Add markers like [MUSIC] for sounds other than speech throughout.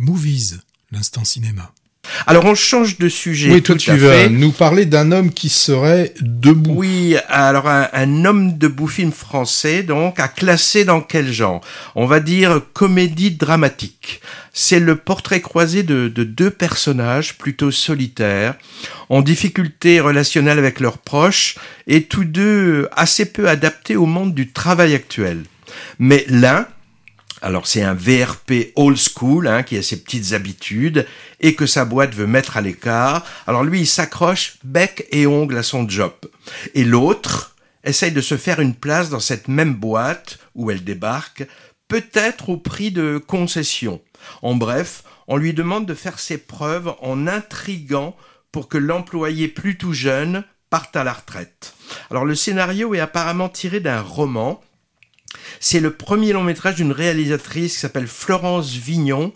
Movies, l'instant cinéma. Alors on change de sujet. Oui, toi tu vas nous parler d'un homme qui serait debout. Oui, alors un, homme debout film français, donc à classer dans quel genre? On va dire comédie dramatique. C'est le portrait croisé de, de, deux personnages plutôt solitaires, en difficulté relationnelle avec leurs proches, et tous deux assez peu adaptés au monde du travail actuel. Mais l'un, alors c'est un VRP old school hein, qui a ses petites habitudes et que sa boîte veut mettre à l'écart. Alors lui, il s'accroche bec et ongle à son job. Et l'autre essaye de se faire une place dans cette même boîte où elle débarque, peut-être au prix de concessions. En bref, on lui demande de faire ses preuves en intriguant pour que l'employé plutôt jeune parte à la retraite. Alors le scénario est apparemment tiré d'un roman c'est le premier long métrage d'une réalisatrice qui s'appelle Florence Vignon,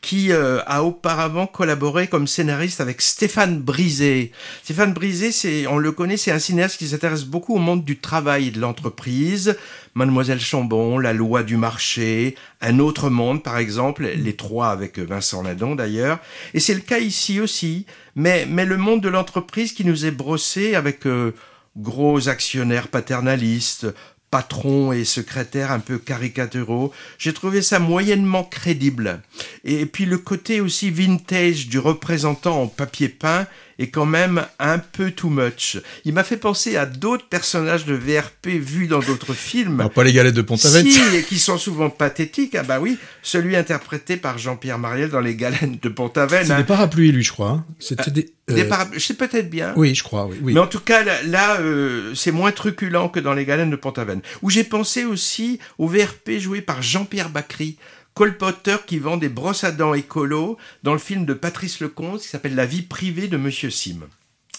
qui euh, a auparavant collaboré comme scénariste avec Stéphane Brisé. Stéphane Brisé, c'est, on le connaît, c'est un cinéaste qui s'intéresse beaucoup au monde du travail et de l'entreprise. Mademoiselle Chambon, La loi du marché, Un autre monde, par exemple, les trois avec Vincent Ladon d'ailleurs. Et c'est le cas ici aussi. Mais, mais le monde de l'entreprise qui nous est brossé avec euh, gros actionnaires paternalistes, patrons et secrétaires un peu caricaturaux. J'ai trouvé ça moyennement crédible. Et puis le côté aussi vintage du représentant en papier peint est quand même un peu too much. Il m'a fait penser à d'autres personnages de VRP vus dans d'autres [LAUGHS] films. pas les galettes de Pont-Aven. Si, et qui sont souvent pathétiques. Ah bah oui, celui interprété par Jean-Pierre Mariel dans les galettes de Pont-Aven. C'était hein. des parapluies, lui, je crois. Hein. C'était des... Des euh, parapluies, c'est peut-être bien. Oui, je crois, oui. Mais en tout cas, là, euh, c'est moins truculent que dans les galettes de Pont-Aven. Où j'ai pensé aussi au VRP joué par Jean-Pierre Bacry colporteur qui vend des brosses à dents écolo dans le film de Patrice Lecomte qui s'appelle La vie privée de Monsieur Sim.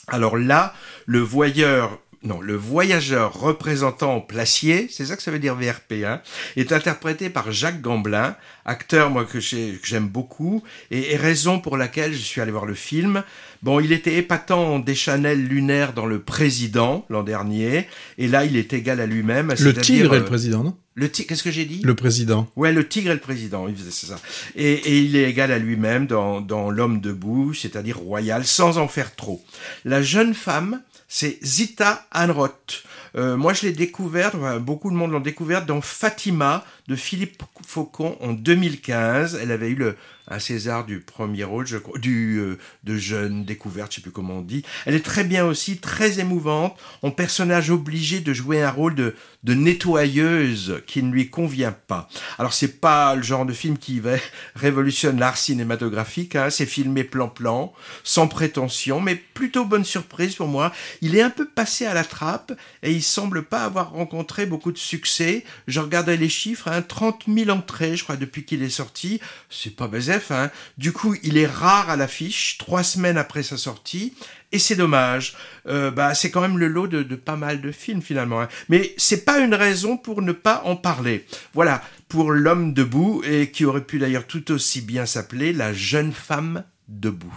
Alors là, le voyeur non, le voyageur représentant en placier, c'est ça que ça veut dire VRP, hein, est interprété par Jacques Gamblin, acteur moi que j'aime beaucoup, et, raison pour laquelle je suis allé voir le film. Bon, il était épatant en Deschanel lunaire dans Le Président l'an dernier, et là il est égal à lui-même. Le tigre et le président, non? Le tigre, qu'est-ce que j'ai dit? Le président. Ouais, le tigre et le président, c'est ça. Et, et, il est égal à lui-même dans, dans L'homme debout, c'est-à-dire royal, sans en faire trop. La jeune femme, c'est Zita Anroth. Euh, moi, je l'ai découverte, beaucoup de monde l'ont découverte dans Fatima de Philippe Faucon en 2015. Elle avait eu le, un César du premier rôle, je crois, du euh, de jeune découverte, je sais plus comment on dit. Elle est très bien aussi, très émouvante, en personnage obligé de jouer un rôle de, nettoyeuse qui ne lui convient pas. Alors c'est pas le genre de film qui [LAUGHS] révolutionne l'art cinématographique, hein, c'est filmé plan-plan, sans prétention, mais plutôt bonne surprise pour moi. Il est un peu passé à la trappe et il semble pas avoir rencontré beaucoup de succès. Je regardais les chiffres, hein, 30 000 entrées, je crois, depuis qu'il est sorti. C'est pas baisé Hein. Du coup, il est rare à l'affiche, trois semaines après sa sortie, et c'est dommage. Euh, bah, c'est quand même le lot de, pas mal de films finalement. Hein. Mais c'est pas une raison pour ne pas en parler. Voilà, pour l'homme debout, et qui aurait pu d'ailleurs tout aussi bien s'appeler la jeune femme debout.